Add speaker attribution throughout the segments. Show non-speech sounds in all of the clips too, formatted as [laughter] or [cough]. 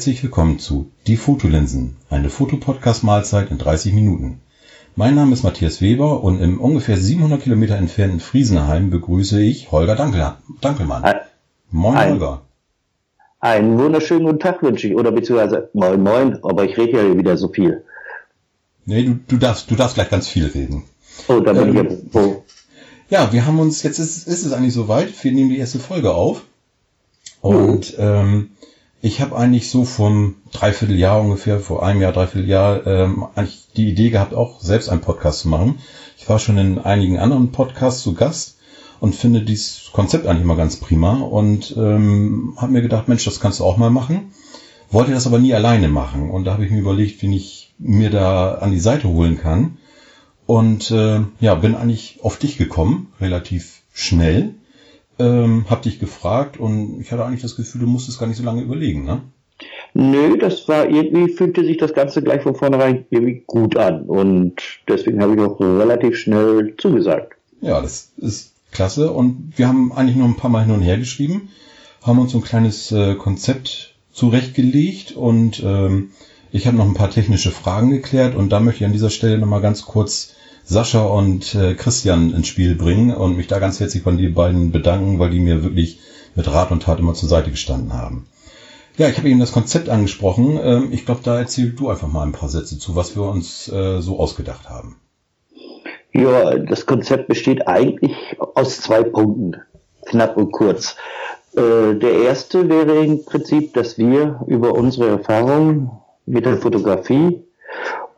Speaker 1: herzlich willkommen zu Die Fotolinsen, eine Fotopodcast-Mahlzeit in 30 Minuten. Mein Name ist Matthias Weber und im ungefähr 700 Kilometer entfernten Friesenheim begrüße ich Holger Dankel, Dankelmann.
Speaker 2: Ein,
Speaker 1: Moin
Speaker 2: ein,
Speaker 1: Holger.
Speaker 2: Einen wunderschönen guten Tag wünsche ich, oder beziehungsweise moin moin, aber ich rede ja wieder so viel.
Speaker 1: Nee, du, du, darfst, du darfst gleich ganz viel reden.
Speaker 2: Oh, da bin
Speaker 1: Ähm,
Speaker 2: ich ja, wo,
Speaker 1: Ja, wir haben uns, jetzt ist, ist es eigentlich soweit, wir nehmen die erste Folge auf. Und ähm, ich habe eigentlich so vom Dreivierteljahr ungefähr, vor einem Jahr, Dreivierteljahr, ähm, eigentlich die Idee gehabt, auch selbst einen Podcast zu machen. Ich war schon in einigen anderen Podcasts zu Gast und finde dieses Konzept eigentlich immer ganz prima und ähm, habe mir gedacht, Mensch, das kannst du auch mal machen. Wollte das aber nie alleine machen und da habe ich mir überlegt, wen ich mir da an die Seite holen kann. Und äh, ja, bin eigentlich auf dich gekommen, relativ schnell. Ähm, hab dich gefragt und ich hatte eigentlich das Gefühl, du musstest gar nicht so lange überlegen, ne?
Speaker 2: nö, das war irgendwie, fühlte sich das Ganze gleich von vornherein irgendwie gut an und deswegen habe ich auch relativ schnell zugesagt.
Speaker 1: Ja, das ist klasse. Und wir haben eigentlich noch ein paar Mal hin und her geschrieben, haben uns so ein kleines äh, Konzept zurechtgelegt und ähm, ich habe noch ein paar technische Fragen geklärt und da möchte ich an dieser Stelle nochmal ganz kurz Sascha und äh, Christian ins Spiel bringen und mich da ganz herzlich von den beiden bedanken, weil die mir wirklich mit Rat und Tat immer zur Seite gestanden haben. Ja, ich habe eben das Konzept angesprochen. Ähm, ich glaube, da erzähl du einfach mal ein paar Sätze zu, was wir uns äh, so ausgedacht haben.
Speaker 2: Ja, das Konzept besteht eigentlich aus zwei Punkten, knapp und kurz. Äh, Der erste wäre im Prinzip, dass wir über unsere Erfahrungen mit der Fotografie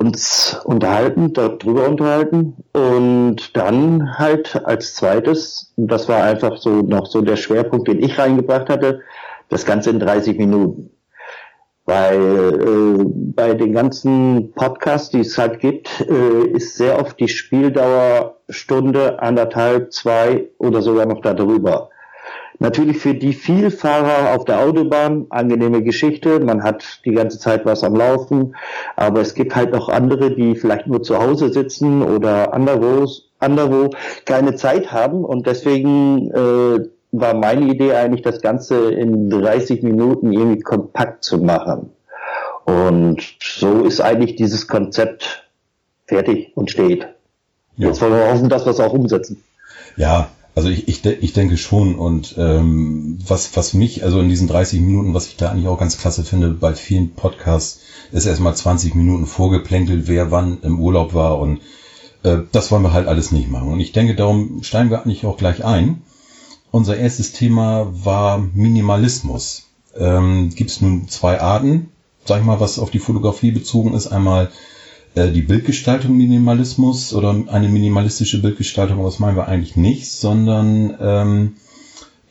Speaker 2: uns unterhalten, darüber unterhalten und dann halt als zweites, das war einfach so noch so der Schwerpunkt, den ich reingebracht hatte, das Ganze in 30 Minuten. Weil äh, bei den ganzen Podcasts, die es halt gibt, äh, ist sehr oft die Spieldauer Stunde, anderthalb, zwei oder sogar noch darüber. Natürlich für die Vielfahrer auf der Autobahn angenehme Geschichte. Man hat die ganze Zeit was am Laufen. Aber es gibt halt noch andere, die vielleicht nur zu Hause sitzen oder anderwo, anderwo keine Zeit haben. Und deswegen äh, war meine Idee eigentlich, das Ganze in 30 Minuten irgendwie kompakt zu machen. Und so ist eigentlich dieses Konzept fertig und steht.
Speaker 1: Ja.
Speaker 2: Jetzt wollen wir hoffen, dass wir es auch umsetzen.
Speaker 1: Ja, also ich, ich, de- ich denke schon und ähm, was, was mich, also in diesen 30 Minuten, was ich da eigentlich auch ganz klasse finde, bei vielen Podcasts ist erstmal 20 Minuten vorgeplänkelt, wer wann im Urlaub war und äh, das wollen wir halt alles nicht machen. Und ich denke, darum steigen wir eigentlich auch gleich ein. Unser erstes Thema war Minimalismus. Ähm, Gibt es nun zwei Arten, sag ich mal, was auf die Fotografie bezogen ist. Einmal die Bildgestaltung Minimalismus oder eine minimalistische Bildgestaltung, das meinen wir eigentlich nicht, sondern ähm,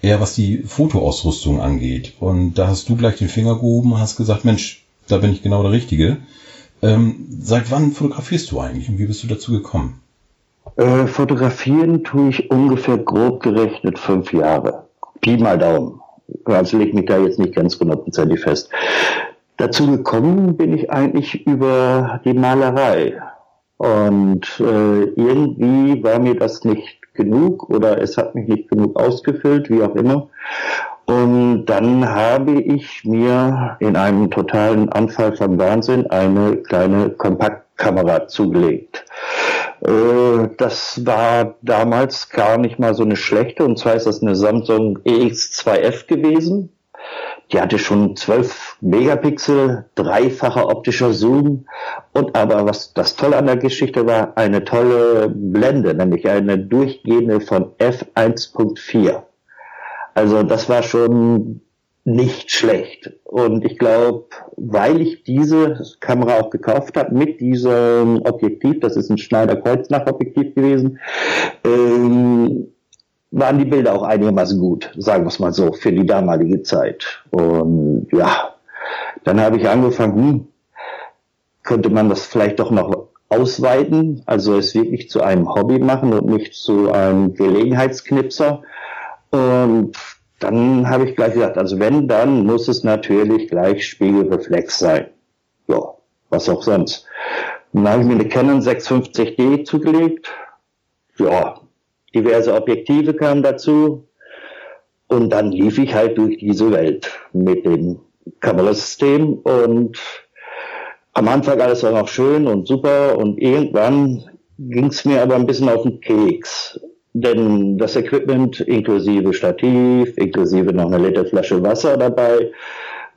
Speaker 1: eher was die Fotoausrüstung angeht. Und da hast du gleich den Finger gehoben und hast gesagt, Mensch, da bin ich genau der Richtige. Ähm, seit wann fotografierst du eigentlich und wie bist du dazu gekommen?
Speaker 2: Äh, fotografieren tue ich ungefähr grob gerechnet fünf Jahre. Pi mal Daumen. Also leg mich da jetzt nicht ganz hundertprozentig fest. Dazu gekommen bin ich eigentlich über die Malerei. Und äh, irgendwie war mir das nicht genug oder es hat mich nicht genug ausgefüllt, wie auch immer. Und dann habe ich mir in einem totalen Anfall von Wahnsinn eine kleine Kompaktkamera zugelegt. Äh, Das war damals gar nicht mal so eine schlechte, und zwar ist das eine Samsung EX2F gewesen. Die hatte schon 12 Megapixel, dreifacher optischer Zoom und aber was das Tolle an der Geschichte war, eine tolle Blende, nämlich eine durchgehende von f1.4. Also das war schon nicht schlecht. Und ich glaube, weil ich diese Kamera auch gekauft habe mit diesem Objektiv, das ist ein Schneider Kreuznach Objektiv gewesen, ähm, waren die Bilder auch einigermaßen gut, sagen wir es mal so, für die damalige Zeit. Und ja, dann habe ich angefangen, hm, könnte man das vielleicht doch noch ausweiten, also es wirklich zu einem Hobby machen und nicht zu einem Gelegenheitsknipser. Und dann habe ich gleich gesagt, also wenn, dann muss es natürlich gleich Spiegelreflex sein. Ja, was auch sonst. Dann habe ich mir eine Canon 650D zugelegt. Ja, diverse Objektive kamen dazu. Und dann lief ich halt durch diese Welt mit den Kamerasystem und am Anfang alles war noch schön und super und irgendwann ging es mir aber ein bisschen auf den Keks. Denn das Equipment inklusive Stativ, inklusive noch eine Liter Flasche Wasser dabei,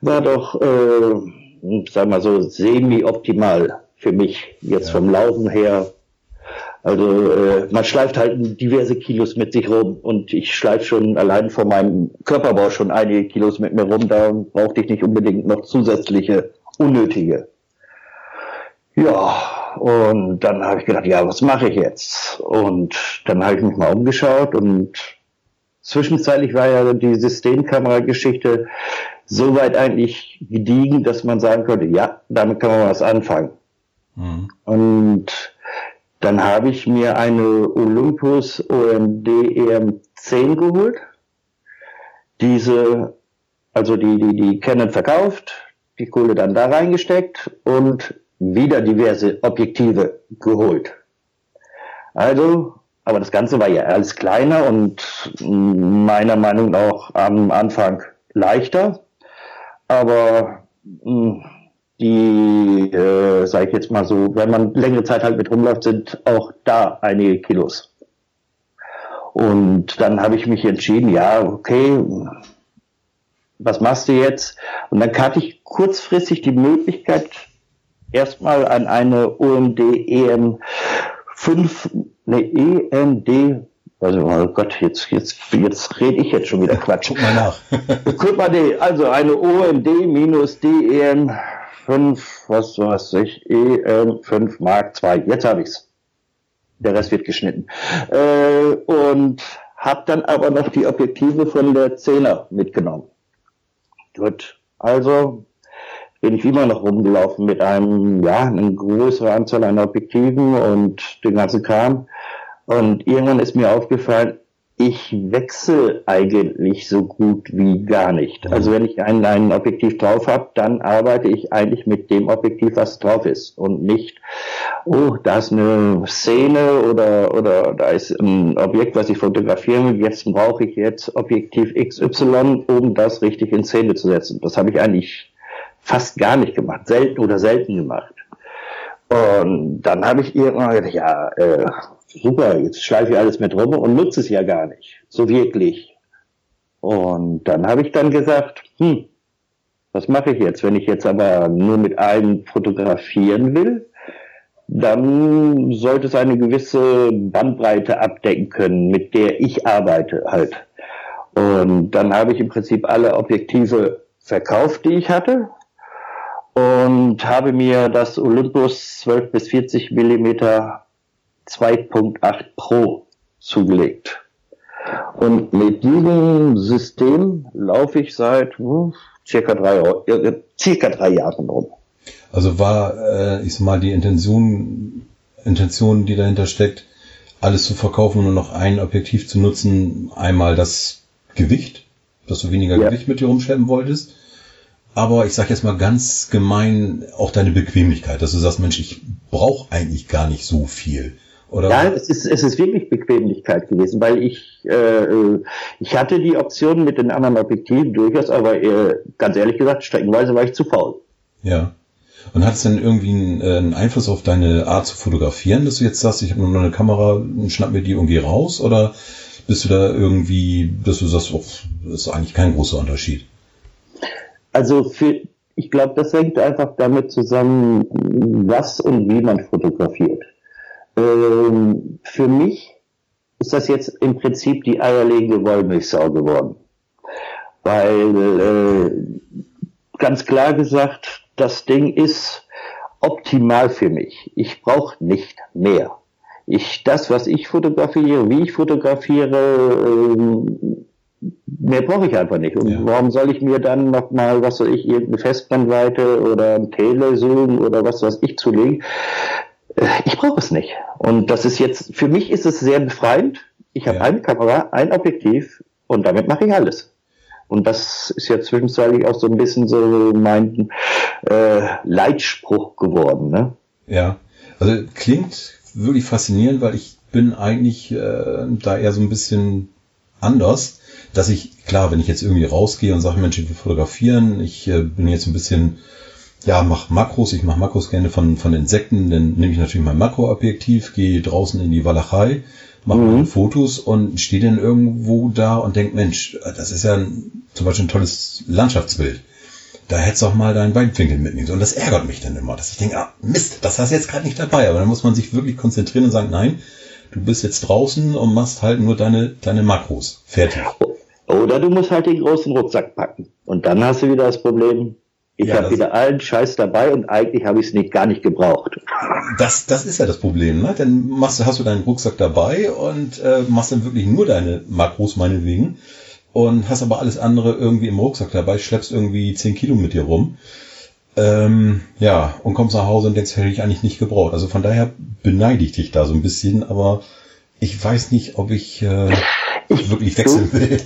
Speaker 2: war doch, äh, sag mal so, semi-optimal für mich jetzt ja. vom Laufen her. Also äh, man schleift halt diverse Kilos mit sich rum und ich schleife schon allein von meinem Körperbau schon einige Kilos mit mir rum. Da brauchte ich nicht unbedingt noch zusätzliche unnötige. Ja, und dann habe ich gedacht, ja, was mache ich jetzt? Und dann habe ich mich mal umgeschaut und zwischenzeitlich war ja die Systemkamera-Geschichte soweit eigentlich gediegen, dass man sagen könnte, ja, damit kann man was anfangen. Mhm. Und dann habe ich mir eine Olympus OMD EM10 geholt. Diese, also die, die, die Canon verkauft, die Kohle dann da reingesteckt und wieder diverse Objektive geholt. Also, aber das Ganze war ja alles kleiner und meiner Meinung nach am Anfang leichter. Aber mh, die, äh, sage ich jetzt mal so, wenn man längere Zeit halt mit rumläuft, sind auch da einige Kilos. Und dann habe ich mich entschieden, ja, okay, was machst du jetzt? Und dann hatte ich kurzfristig die Möglichkeit, erstmal an eine OMD EM 5, ne, EMD also, oh Gott, jetzt, jetzt, jetzt rede ich jetzt schon wieder Quatsch. Guck mal nach. Guck mal, also eine OMD-DEM 5, was weiß ich, EM 5 Mark 2. Jetzt habe ich's. Der Rest wird geschnitten. Äh, und habe dann aber noch die Objektive von der 10er mitgenommen. Gut, also bin ich immer noch rumgelaufen mit einem, ja, eine größere Anzahl an Objektiven und den ganzen Kram. Und irgendwann ist mir aufgefallen, ich wechsle eigentlich so gut wie gar nicht. Also wenn ich ein, ein Objektiv drauf habe, dann arbeite ich eigentlich mit dem Objektiv, was drauf ist und nicht, oh, da ist eine Szene oder, oder da ist ein Objekt, was ich fotografieren will, jetzt brauche ich jetzt Objektiv XY, um das richtig in Szene zu setzen. Das habe ich eigentlich fast gar nicht gemacht, selten oder selten gemacht. Und dann habe ich irgendwann gedacht, ja, äh, super, jetzt schleife ich alles mit rum und nutze es ja gar nicht, so wirklich. Und dann habe ich dann gesagt, hm, was mache ich jetzt? Wenn ich jetzt aber nur mit einem fotografieren will, dann sollte es eine gewisse Bandbreite abdecken können, mit der ich arbeite halt. Und dann habe ich im Prinzip alle Objektive verkauft, die ich hatte und habe mir das Olympus 12 bis 40 Millimeter 2.8 Pro zugelegt. Und mit diesem System laufe ich seit hm, circa, drei, äh, circa drei Jahren rum.
Speaker 1: Also war, äh, ich sag mal, die Intention, Intention, die dahinter steckt, alles zu verkaufen und nur noch ein Objektiv zu nutzen, einmal das Gewicht, dass du weniger ja. Gewicht mit dir rumschleppen wolltest, aber ich sage jetzt mal ganz gemein auch deine Bequemlichkeit, dass du sagst, Mensch, ich brauche eigentlich gar nicht so viel. Oder?
Speaker 2: Ja, es ist, es ist wirklich Bequemlichkeit gewesen, weil ich, äh, ich hatte die Option mit den anderen Objektiven durchaus, aber äh, ganz ehrlich gesagt, streckenweise war ich zu faul.
Speaker 1: Ja. Und hat es denn irgendwie einen, äh, einen, Einfluss auf deine Art zu fotografieren, dass du jetzt sagst, ich habe nur noch eine Kamera, schnapp mir die und geh raus? Oder bist du da irgendwie, dass du sagst, oh, das ist eigentlich kein großer Unterschied?
Speaker 2: Also für, ich glaube, das hängt einfach damit zusammen, was und wie man fotografiert. Ähm, für mich ist das jetzt im Prinzip die eierlegende Wollmilchsau geworden. Weil, äh, ganz klar gesagt, das Ding ist optimal für mich. Ich brauche nicht mehr. Ich, das, was ich fotografiere, wie ich fotografiere, äh, mehr brauche ich einfach nicht. Und ja. warum soll ich mir dann nochmal, was weiß ich, irgendeine Festbrennweite oder ein Telezoom oder was weiß ich zulegen? Äh, ich brauche es nicht. Und das ist jetzt, für mich ist es sehr befreiend. Ich habe ja. eine Kamera, ein Objektiv und damit mache ich alles. Und das ist ja zwischenzeitlich auch so ein bisschen so mein äh, Leitspruch geworden. Ne?
Speaker 1: Ja, also klingt wirklich faszinierend, weil ich bin eigentlich äh, da eher so ein bisschen anders, dass ich, klar, wenn ich jetzt irgendwie rausgehe und sage, Mensch, ich will fotografieren, ich äh, bin jetzt ein bisschen, ja, mach Makros, ich mache Makros gerne von, von Insekten, dann nehme ich natürlich mein Makroobjektiv, gehe draußen in die Walachei, mache mhm. Fotos und stehe dann irgendwo da und denk, Mensch, das ist ja ein, zum Beispiel ein tolles Landschaftsbild. Da hättest du auch mal deinen Weitwinkel mitnehmen. Und das ärgert mich dann immer, dass ich denke, ah, Mist, das hast du jetzt gerade nicht dabei. Aber dann muss man sich wirklich konzentrieren und sagen, nein, du bist jetzt draußen und machst halt nur deine, deine Makros. Fertig.
Speaker 2: Oder du musst halt den großen Rucksack packen. Und dann hast du wieder das Problem, ich ja, habe wieder allen Scheiß dabei und eigentlich habe ich es nicht gar nicht gebraucht.
Speaker 1: Das, das ist ja das Problem, ne? Dann machst, hast du deinen Rucksack dabei und äh, machst dann wirklich nur deine Makros meinetwegen und hast aber alles andere irgendwie im Rucksack dabei, schleppst irgendwie 10 Kilo mit dir rum. Ähm, ja, und kommst nach Hause und denkst, hätte ich eigentlich nicht gebraucht. Also von daher beneide ich dich da so ein bisschen, aber ich weiß nicht, ob ich, äh, ich wirklich wechseln will.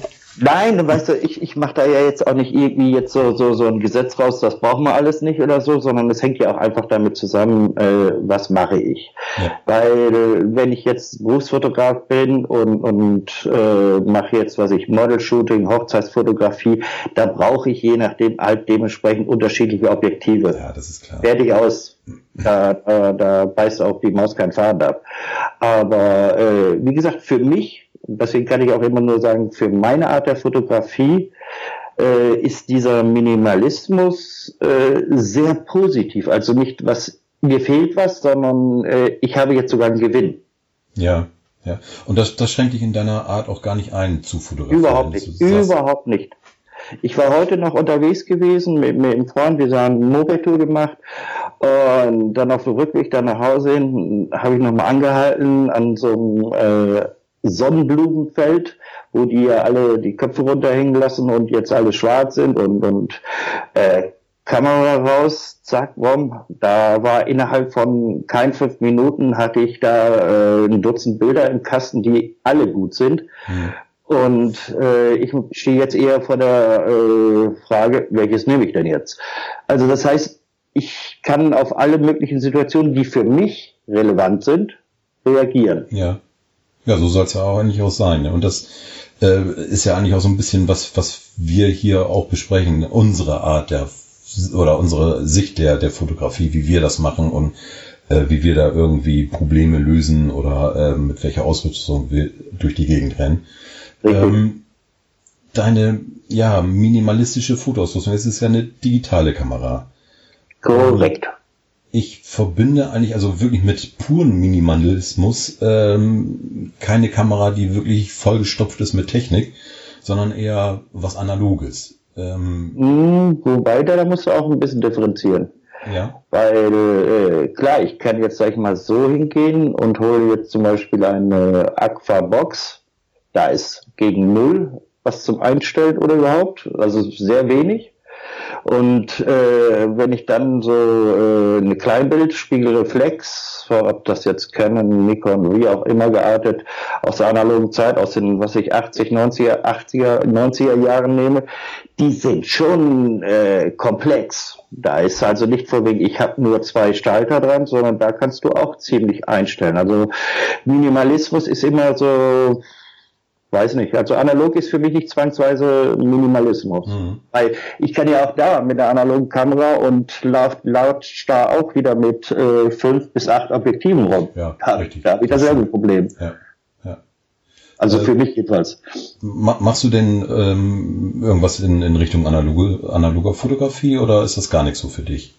Speaker 2: Nein, weißt du, ich, ich mache da ja jetzt auch nicht irgendwie jetzt so, so, so ein Gesetz raus, das brauchen wir alles nicht oder so, sondern es hängt ja auch einfach damit zusammen, äh, was mache ich. Ja. Weil wenn ich jetzt Berufsfotograf bin und, und äh, mache jetzt, was ich, Model-Shooting, Hochzeitsfotografie, da brauche ich je nachdem halt dementsprechend unterschiedliche Objektive.
Speaker 1: Ja, das ist klar.
Speaker 2: Fertig aus. Da, da, da beißt auch die Maus kein Faden ab. Aber äh, wie gesagt, für mich deswegen kann ich auch immer nur sagen, für meine Art der Fotografie äh, ist dieser Minimalismus äh, sehr positiv. Also nicht, was mir fehlt was, sondern äh, ich habe jetzt sogar einen Gewinn.
Speaker 1: Ja, ja. Und das, das schränkt dich in deiner Art auch gar nicht ein zu fotografieren.
Speaker 2: Überhaupt nicht. Überhaupt nicht. Ich war heute noch unterwegs gewesen mit, mit einem Freund, wir haben eine Moped-Tour gemacht und dann auf dem Rückweg dann nach Hause hin habe ich nochmal angehalten an so einem äh, Sonnenblumenfeld, wo die ja alle die Köpfe runterhängen lassen und jetzt alle schwarz sind und, und äh, Kamera raus, zack, bumm, da war innerhalb von kein fünf Minuten hatte ich da äh, ein Dutzend Bilder im Kasten, die alle gut sind. Mhm. Und äh, ich stehe jetzt eher vor der äh, Frage, welches nehme ich denn jetzt? Also das heißt, ich kann auf alle möglichen Situationen, die für mich relevant sind, reagieren.
Speaker 1: Ja. Ja, so soll es ja auch eigentlich auch sein. Ne? Und das äh, ist ja eigentlich auch so ein bisschen was, was wir hier auch besprechen, unsere Art der oder unsere Sicht der, der Fotografie, wie wir das machen und äh, wie wir da irgendwie Probleme lösen oder äh, mit welcher Ausrüstung wir durch die Gegend rennen. Ähm, deine ja minimalistische Fotoausrüstung, es ist ja eine digitale Kamera.
Speaker 2: Korrekt
Speaker 1: ich verbinde eigentlich also wirklich mit puren Minimalismus ähm, keine Kamera, die wirklich vollgestopft ist mit Technik, sondern eher was Analoges.
Speaker 2: Ähm, mm, wobei, da, da musst du auch ein bisschen differenzieren.
Speaker 1: Ja.
Speaker 2: Weil, äh, klar, ich kann jetzt, sag ich mal, so hingehen und hole jetzt zum Beispiel eine Aqua-Box. Da ist gegen Null was zum Einstellen oder überhaupt. Also sehr wenig. Und äh, wenn ich dann so äh, eine Kleinbildspiegelreflex, ob das jetzt Canon, Nikon, wie auch immer geartet, aus der analogen Zeit, aus den, was ich 80, 90er, 80er, 90er Jahren nehme, die sind schon äh, komplex. Da ist also nicht vor wegen, ich habe nur zwei Schalter dran, sondern da kannst du auch ziemlich einstellen. Also Minimalismus ist immer so Weiß nicht. Also analog ist für mich nicht zwangsweise Minimalismus. Mhm. Weil ich kann ja auch da mit der analogen Kamera und laut, laut da auch wieder mit äh, fünf bis acht Objektiven rum.
Speaker 1: Ja,
Speaker 2: da, habe ich dasselbe Problem.
Speaker 1: Ja.
Speaker 2: Also äh, für mich jedenfalls.
Speaker 1: Machst du denn ähm, irgendwas in, in Richtung analoge, analoger Fotografie oder ist das gar nichts so für dich?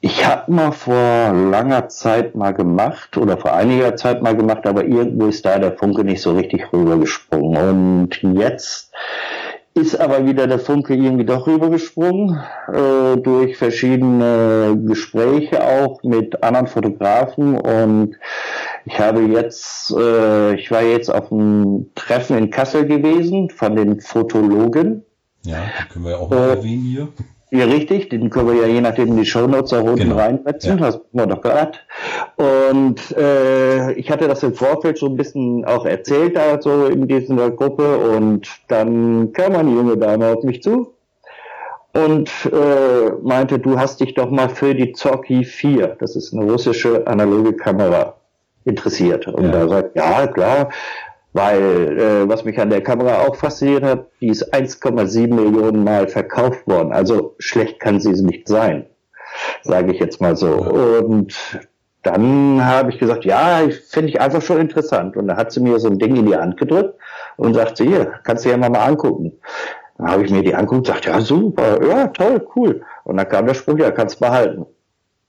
Speaker 2: Ich habe mal vor langer Zeit mal gemacht oder vor einiger Zeit mal gemacht, aber irgendwo ist da der Funke nicht so richtig rübergesprungen. Und jetzt ist aber wieder der Funke irgendwie doch rübergesprungen äh, durch verschiedene Gespräche auch mit anderen Fotografen und ich habe jetzt, äh, ich war jetzt auf einem Treffen in Kassel gewesen von den Fotologen.
Speaker 1: Ja, können wir ja auch mal äh, erwähnen hier.
Speaker 2: Ja, richtig, den können wir ja je nachdem in die Shownotes auch unten genau. reinsetzen, ja. das haben wir doch gerade. Und äh, ich hatte das im Vorfeld schon ein bisschen auch erzählt, also in dieser Gruppe, und dann kam eine junge Dame auf mich zu und äh, meinte, du hast dich doch mal für die Zorki 4, das ist eine russische analoge Kamera, interessiert. Und ja. da sagt, ja, klar, Weil, äh, was mich an der Kamera auch fasziniert hat, die ist 1,7 Millionen Mal verkauft worden. Also schlecht kann sie nicht sein, sage ich jetzt mal so. Und dann habe ich gesagt, ja, finde ich einfach schon interessant. Und da hat sie mir so ein Ding in die Hand gedrückt und sagte, hier, kannst du ja mal, mal angucken. Dann habe ich mir die angeguckt und sagte, ja, super, ja, toll, cool. Und dann kam der Spruch, ja, kannst behalten.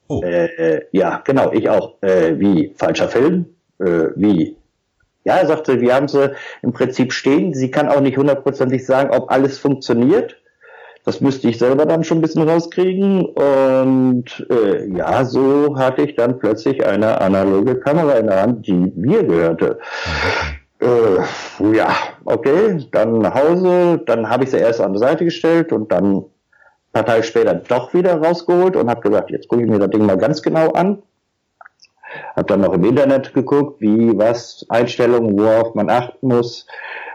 Speaker 2: Oh. Äh, ja, genau, ich auch. Äh, wie, falscher Film? Äh, wie, ja, er sagte, wir haben sie im Prinzip stehen. Sie kann auch nicht hundertprozentig sagen, ob alles funktioniert. Das müsste ich selber dann schon ein bisschen rauskriegen. Und äh, ja, so hatte ich dann plötzlich eine analoge Kamera in der Hand, die mir gehörte. Äh, ja, okay, dann nach Hause, dann habe ich sie erst an die Seite gestellt und dann ein paar Tage später doch wieder rausgeholt und habe gesagt, jetzt gucke ich mir das Ding mal ganz genau an. Habe dann noch im Internet geguckt, wie, was, Einstellungen, worauf man achten muss.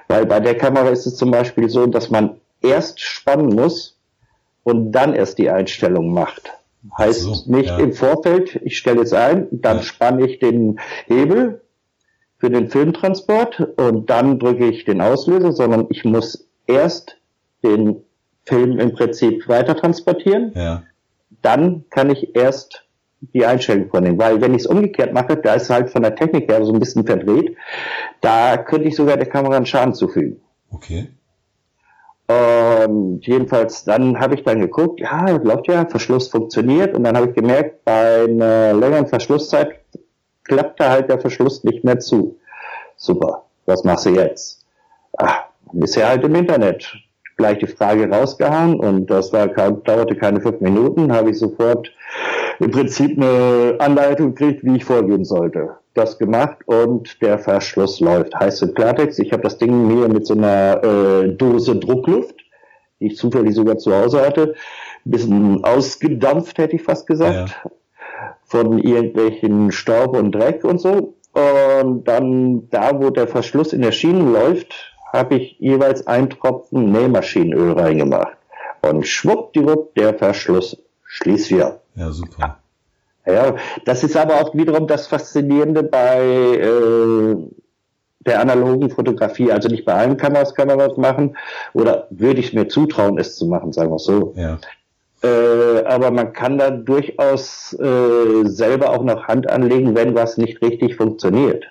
Speaker 2: Weil bei der Kamera ist es zum Beispiel so, dass man erst spannen muss und dann erst die Einstellung macht. Heißt so, nicht ja. im Vorfeld, ich stelle jetzt ein, dann ja. spanne ich den Hebel für den Filmtransport und dann drücke ich den Auslöser, sondern ich muss erst den Film im Prinzip weiter transportieren. Ja. Dann kann ich erst die Einstellung vornehmen. Weil wenn ich es umgekehrt mache, da ist halt von der Technik her so ein bisschen verdreht, da könnte ich sogar der Kamera einen Schaden zufügen.
Speaker 1: Okay.
Speaker 2: Und jedenfalls, dann habe ich dann geguckt, ja, läuft ja, Verschluss funktioniert und dann habe ich gemerkt, bei einer längeren Verschlusszeit klappte halt der Verschluss nicht mehr zu. Super, was machst du jetzt? Ah, bisher halt im Internet. Gleich die Frage rausgehauen und das war, dauerte keine fünf Minuten, habe ich sofort im Prinzip eine Anleitung kriegt, wie ich vorgehen sollte. Das gemacht und der Verschluss läuft. Heißt im Klartext, ich habe das Ding hier mit so einer äh, Dose Druckluft, die ich zufällig sogar zu Hause hatte, ein bisschen ausgedampft, hätte ich fast gesagt, ja. von irgendwelchen Staub und Dreck und so. Und dann da, wo der Verschluss in der Schiene läuft, habe ich jeweils einen Tropfen Nähmaschinenöl reingemacht. Und schwuppdiwupp, der Verschluss schließt wieder.
Speaker 1: Ja, super.
Speaker 2: Ja, das ist aber auch wiederum das Faszinierende bei äh, der analogen Fotografie. Also nicht bei allen Kameras kann man was machen, oder würde ich mir zutrauen, es zu machen, sagen wir so. Ja. Äh, aber man kann da durchaus äh, selber auch noch Hand anlegen, wenn was nicht richtig funktioniert.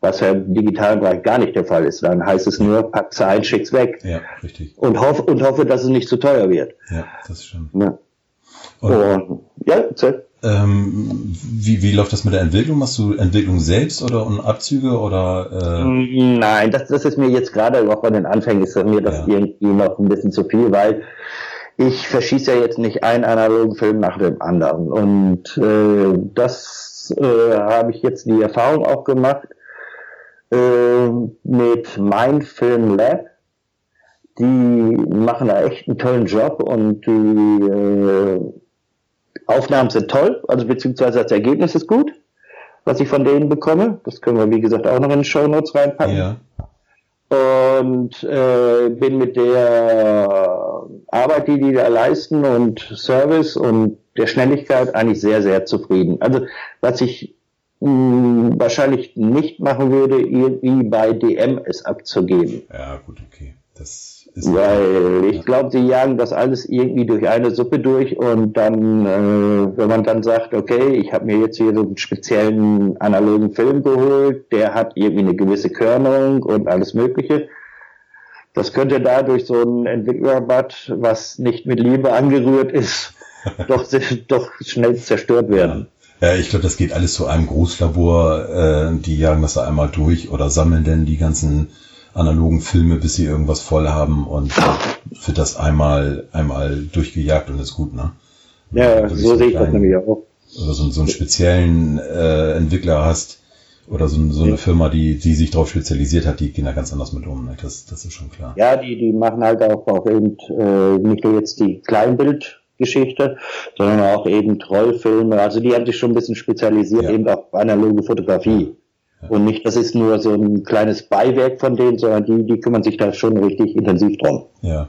Speaker 2: Was ja im digitalen Bereich gar nicht der Fall ist. Dann heißt es nur, pack's ein, schick's weg.
Speaker 1: Ja, richtig.
Speaker 2: Und, hoff, und hoffe, dass es nicht zu teuer wird.
Speaker 1: Ja, das stimmt.
Speaker 2: Ja. Und, und ja,
Speaker 1: ähm, wie, wie läuft das mit der Entwicklung? Machst du Entwicklung selbst oder und Abzüge oder?
Speaker 2: Äh? Nein, das, das ist mir jetzt gerade auch bei den Anfängen ist mir das ja. irgendwie noch ein bisschen zu viel, weil ich verschieße ja jetzt nicht einen analogen Film nach dem anderen. Und äh, das äh, habe ich jetzt die Erfahrung auch gemacht äh, mit Mein Film Lab die machen da echt einen tollen Job und die äh, Aufnahmen sind toll, also beziehungsweise das Ergebnis ist gut, was ich von denen bekomme. Das können wir, wie gesagt, auch noch in die Show Notes reinpacken. Ja. Und äh, bin mit der Arbeit, die die da leisten und Service und der Schnelligkeit eigentlich sehr, sehr zufrieden. Also was ich mh, hm, wahrscheinlich nicht machen würde, irgendwie bei DM es abzugeben.
Speaker 1: Ja, gut, okay. Das
Speaker 2: weil ich glaube, sie jagen das alles irgendwie durch eine Suppe durch und dann, äh, wenn man dann sagt, okay, ich habe mir jetzt hier so einen speziellen analogen Film geholt, der hat irgendwie eine gewisse Körnung und alles Mögliche. Das könnte dadurch so ein Entwicklerbad, was nicht mit Liebe angerührt ist, [laughs] doch, doch schnell zerstört werden.
Speaker 1: Ja, ich glaube, das geht alles zu einem Großlabor. Äh, die jagen das da einmal durch oder sammeln denn die ganzen analogen Filme, bis sie irgendwas voll haben und für das einmal, einmal durchgejagt und ist gut, ne?
Speaker 2: Ja, so, so sehe ich das nämlich auch.
Speaker 1: Oder so, so einen speziellen äh, Entwickler hast oder so, so eine ja. Firma, die, die sich darauf spezialisiert hat, die gehen da ganz anders mit um. Ne? Das, das ist schon klar.
Speaker 2: Ja, die, die machen halt auch, auch eben äh, nicht nur jetzt die Kleinbildgeschichte, sondern auch eben Trollfilme. Also die haben sich schon ein bisschen spezialisiert ja. eben auf analoge Fotografie. Und nicht, das ist nur so ein kleines Beiwerk von denen, sondern die, die kümmern sich da schon richtig intensiv drum.
Speaker 1: Ja.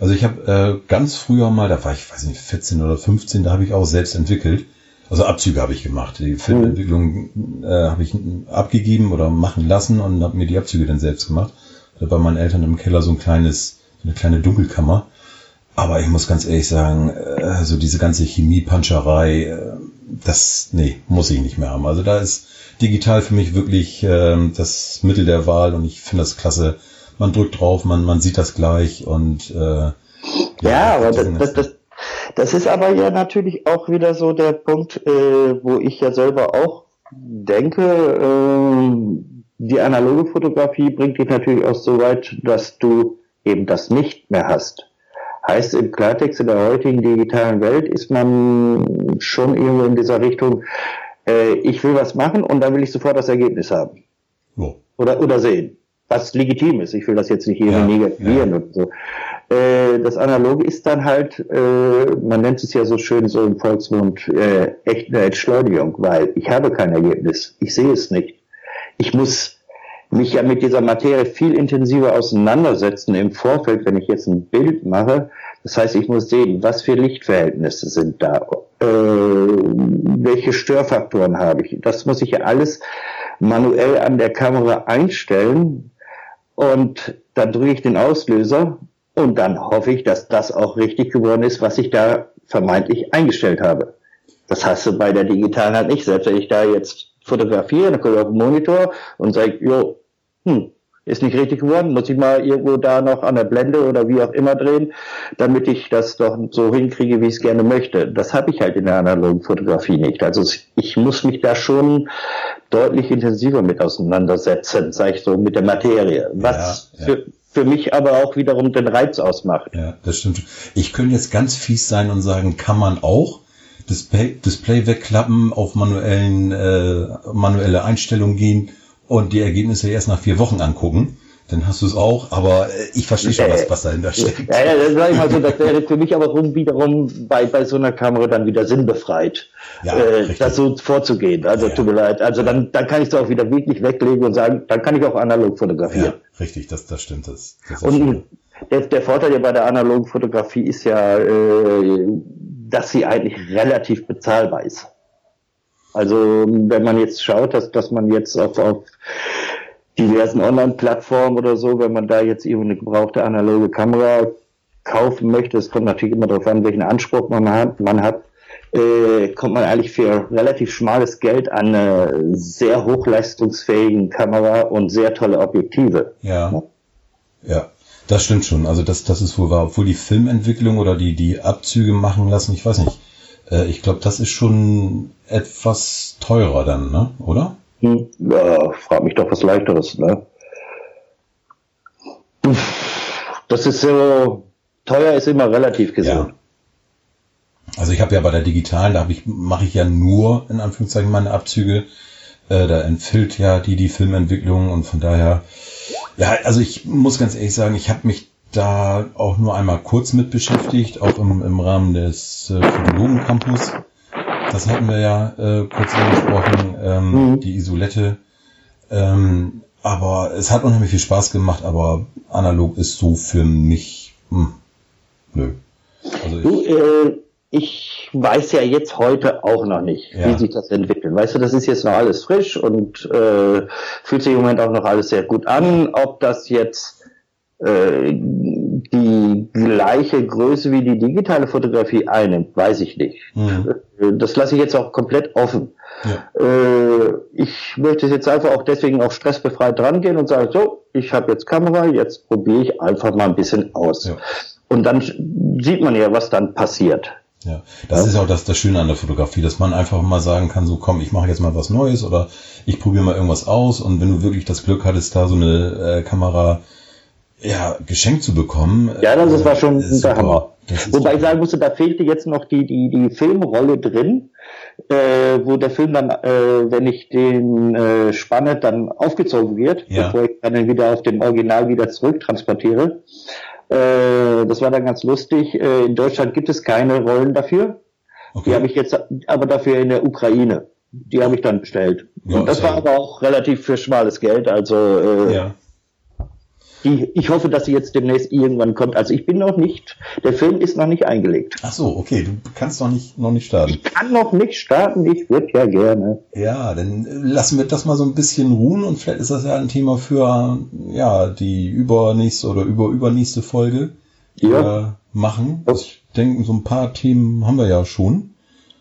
Speaker 1: Also ich habe äh, ganz früher mal, da war ich, weiß nicht, 14 oder 15, da habe ich auch selbst entwickelt. Also Abzüge habe ich gemacht. Die Filmentwicklung äh, habe ich abgegeben oder machen lassen und habe mir die Abzüge dann selbst gemacht. Da bei meinen Eltern im Keller so ein kleines, eine kleine Dunkelkammer. Aber ich muss ganz ehrlich sagen, äh, so diese ganze Chemiepanscherei, äh, das, nee, muss ich nicht mehr haben. Also da ist digital für mich wirklich äh, das Mittel der Wahl und ich finde das klasse. Man drückt drauf, man, man sieht das gleich und äh, ja,
Speaker 2: ja aber das, das, das, das ist aber ja natürlich auch wieder so der Punkt, äh, wo ich ja selber auch denke, äh, die analoge Fotografie bringt dich natürlich auch so weit, dass du eben das nicht mehr hast. Heißt im Klartext in der heutigen digitalen Welt ist man schon irgendwo in dieser Richtung, äh, ich will was machen und dann will ich sofort das Ergebnis haben. Oh. Oder, oder sehen. Was legitim ist. Ich will das jetzt nicht irgendwie ja, negativieren ja. und so. Äh, das Analoge ist dann halt, äh, man nennt es ja so schön so im Volksmund, äh, echt eine Entschleunigung, weil ich habe kein Ergebnis. Ich sehe es nicht. Ich muss mich ja mit dieser Materie viel intensiver auseinandersetzen im Vorfeld, wenn ich jetzt ein Bild mache. Das heißt, ich muss sehen, was für Lichtverhältnisse sind da, äh, welche Störfaktoren habe ich. Das muss ich ja alles manuell an der Kamera einstellen und dann drücke ich den Auslöser und dann hoffe ich, dass das auch richtig geworden ist, was ich da vermeintlich eingestellt habe. Das hast du bei der digitalen halt nicht. Selbst wenn ich da jetzt fotografiere, dann gucke ich auf den Monitor und sage, jo, hm, ist nicht richtig geworden, muss ich mal irgendwo da noch an der Blende oder wie auch immer drehen, damit ich das doch so hinkriege, wie ich es gerne möchte. Das habe ich halt in der analogen Fotografie nicht. Also ich muss mich da schon deutlich intensiver mit auseinandersetzen, sage ich so, mit der Materie. Was ja, ja. Für, für mich aber auch wiederum den Reiz ausmacht.
Speaker 1: Ja, das stimmt. Ich könnte jetzt ganz fies sein und sagen, kann man auch Display, Display wegklappen, auf manuellen, äh, manuelle Einstellungen gehen und die Ergebnisse erst nach vier Wochen angucken. Dann hast du es auch, aber äh, ich verstehe schon, was, was dahinter steckt.
Speaker 2: Ja, ja, das sag ich mal so, das wäre für mich aber rum, wiederum bei, bei so einer Kamera dann wieder sinnbefreit, ja, äh, das so vorzugehen. Also ja, tut mir leid. Also dann, dann kann ich es auch wieder wirklich weglegen und sagen, dann kann ich auch analog fotografieren. Ja,
Speaker 1: richtig, das, das stimmt. Das, das
Speaker 2: und der, der Vorteil ja bei der analogen Fotografie ist ja, äh, dass sie eigentlich relativ bezahlbar ist. Also wenn man jetzt schaut, dass, dass man jetzt auf, auf diversen Online-Plattformen oder so, wenn man da jetzt eben eine gebrauchte analoge Kamera kaufen möchte, es kommt natürlich immer darauf an, welchen Anspruch man hat, man hat äh, kommt man eigentlich für relativ schmales Geld an eine sehr hochleistungsfähigen Kamera und sehr tolle Objektive.
Speaker 1: Ja. Ja. Das stimmt schon. Also das, das ist wohl wahr. Obwohl die Filmentwicklung oder die, die Abzüge machen lassen, ich weiß nicht. Äh, ich glaube, das ist schon etwas teurer dann, ne? Oder?
Speaker 2: Hm, ja, frag mich doch was leichteres, ne? Das ist so, teuer ist immer relativ gesehen. Ja.
Speaker 1: Also ich habe ja bei der digitalen, da ich, mache ich ja nur in Anführungszeichen meine Abzüge. Äh, da entfüllt ja die die Filmentwicklung und von daher, ja, also ich muss ganz ehrlich sagen, ich habe mich da auch nur einmal kurz mit beschäftigt, auch im, im Rahmen des äh, Fotologen Campus. Das hatten wir ja äh, kurz angesprochen, ähm, mhm. die Isolette. Ähm, aber es hat unheimlich viel Spaß gemacht, aber analog ist so für mich, hm, nö.
Speaker 2: Also ich, du, äh, ich weiß ja jetzt heute auch noch nicht, ja. wie sich das entwickelt. Weißt du, das ist jetzt noch alles frisch und äh, fühlt sich im Moment auch noch alles sehr gut an. Ob das jetzt äh, die gleiche Größe wie die digitale Fotografie einnimmt, weiß ich nicht. Mhm. Äh, das lasse ich jetzt auch komplett offen. Ja. Äh, ich möchte jetzt einfach auch deswegen auch stressbefreit rangehen und sagen, so, ich habe jetzt Kamera, jetzt probiere ich einfach mal ein bisschen aus. Ja. Und dann sieht man ja, was dann passiert.
Speaker 1: Ja, das ja. ist auch das, das Schöne an der Fotografie, dass man einfach mal sagen kann, so komm, ich mache jetzt mal was Neues oder ich probiere mal irgendwas aus und wenn du wirklich das Glück hattest, da so eine äh, Kamera ja, geschenkt zu bekommen.
Speaker 2: Ja, das ist, war schon ist der Hammer. Wobei ich sagen musste, da fehlte jetzt noch die, die, die Filmrolle drin, äh, wo der Film dann, äh, wenn ich den äh, spanne, dann aufgezogen wird, ja. bevor ich dann wieder auf dem Original wieder zurücktransportiere. Äh, das war dann ganz lustig. Äh, in Deutschland gibt es keine Rollen dafür. Okay. Die habe ich jetzt aber dafür in der Ukraine. Die habe ich dann bestellt. Ja, Und das war aber auch relativ für schmales Geld. Also äh, ja. Die, ich hoffe, dass sie jetzt demnächst irgendwann kommt. Also ich bin noch nicht, der Film ist noch nicht eingelegt.
Speaker 1: Ach so, okay, du kannst noch nicht, noch nicht starten.
Speaker 2: Ich kann noch nicht starten, ich würde ja gerne.
Speaker 1: Ja, dann lassen wir das mal so ein bisschen ruhen und vielleicht ist das ja ein Thema für ja die übernächste oder überübernächste Folge
Speaker 2: Ja.
Speaker 1: äh, machen. Ich denke, so ein paar Themen haben wir ja schon.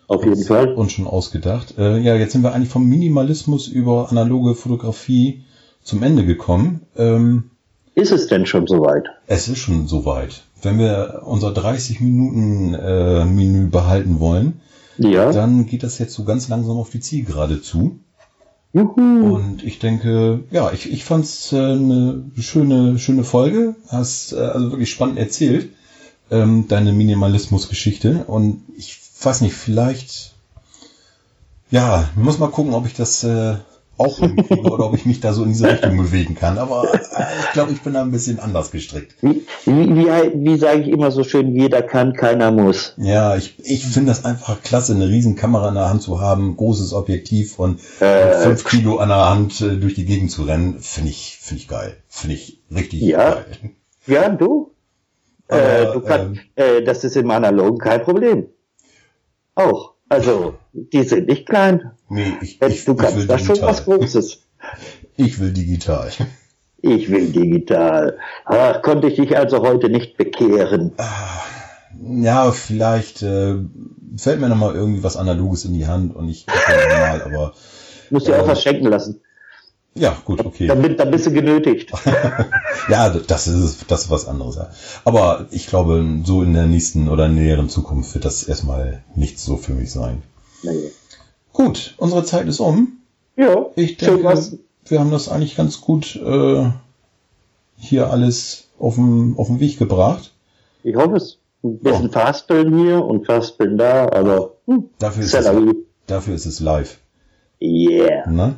Speaker 2: Auf jeden Fall.
Speaker 1: uns schon ausgedacht. Äh, ja, jetzt sind wir eigentlich vom Minimalismus über analoge Fotografie zum Ende gekommen. Ähm,
Speaker 2: Ist es denn schon soweit?
Speaker 1: es ist schon soweit. Wenn wir unser 30 Minuten äh, Menü behalten wollen,
Speaker 2: Ja.
Speaker 1: dann geht das jetzt so ganz langsam auf die Zielgerade zu.
Speaker 2: Juhu.
Speaker 1: Und ich denke, ja, ich, ich fand es äh, eine schöne, schöne Folge. Hast äh, also wirklich spannend erzählt, ähm, deine Minimalismus-Geschichte. Und ich weiß nicht, vielleicht, ja, ich muss mal gucken, ob ich das äh, auch hinkriege oder ob ich mich da so in diese Richtung bewegen kann. Aber äh, ich glaube, ich bin da ein bisschen anders gestrickt.
Speaker 2: Wie, wie, wie, sage ich immer so schön, jeder kann, keiner muss.
Speaker 1: Ja, ich, ich finde das einfach klasse, eine riesen Kamera in der Hand zu haben, großes Objektiv und
Speaker 2: Äh,
Speaker 1: fünf Kilo an der Hand äh, durch die Gegend zu rennen, finde ich, finde ich geil. Finde ich richtig
Speaker 2: Ja.
Speaker 1: geil.
Speaker 2: Ja, du? äh,
Speaker 1: Aber,
Speaker 2: du kannst, äh, das ist im Analogen kein Problem. Auch. Also, die sind nicht klein.
Speaker 1: Nee, ich,
Speaker 2: Äh,
Speaker 1: ich,
Speaker 2: du
Speaker 1: ich will
Speaker 2: kannst da schon was
Speaker 1: digital.
Speaker 2: Großes. [laughs]
Speaker 1: Ich will digital.
Speaker 2: Ich will digital. Ach, konnte ich dich also heute nicht bekehren.
Speaker 1: Ja, vielleicht äh, fällt mir noch mal irgendwie was Analoges in die Hand und ich mal, aber
Speaker 2: Musst dir
Speaker 1: Äh,
Speaker 2: auch was schenken lassen.
Speaker 1: ja, gut, okay.
Speaker 2: Dann, bin- dann bist du genötigt. [laughs]
Speaker 1: Ja, das ist, das ist was anderes. Ja. Aber ich glaube, so in der nächsten oder näheren Zukunft wird das erstmal nichts so für mich sein.
Speaker 2: Nee.
Speaker 1: Gut, unsere Zeit ist um.
Speaker 2: Ja,
Speaker 1: Ich denke, wir haben das eigentlich ganz gut äh, hier alles auf den, auf den Weg gebracht.
Speaker 2: Ich hoffe es. Ein bisschen Fastbillen hier und Fastbillen da, aber hm,
Speaker 1: Dafür ist, es, dafür ist es live.
Speaker 2: Yeah.
Speaker 1: Ne?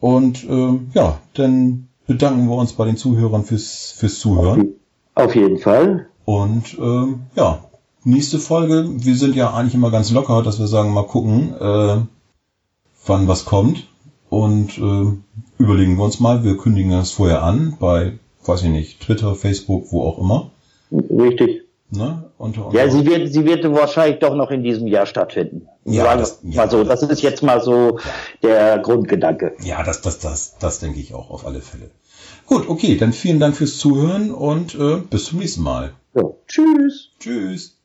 Speaker 1: Und äh, ja, dann bedanken wir uns bei den Zuhörern fürs, fürs Zuhören.
Speaker 2: Auf jeden Fall.
Speaker 1: Und ähm, ja, nächste Folge. Wir sind ja eigentlich immer ganz locker, dass wir sagen, mal gucken, äh, wann was kommt. Und äh, überlegen wir uns mal. Wir kündigen das vorher an bei, weiß ich nicht, Twitter, Facebook, wo auch immer.
Speaker 2: Richtig.
Speaker 1: Ne? Unter
Speaker 2: Ja,
Speaker 1: unserer-
Speaker 2: sie wird, sie wird wahrscheinlich doch noch in diesem Jahr stattfinden.
Speaker 1: Ja,
Speaker 2: Sagen
Speaker 1: das- ja.
Speaker 2: mal so. Das ist jetzt mal so der Grundgedanke.
Speaker 1: ja, das, das, das, das denke ich auch auf alle Fälle. Gut, okay, dann vielen Dank fürs Zuhören und äh, bis zum nächsten Mal.
Speaker 2: So. Tschüss.
Speaker 1: Tschüss.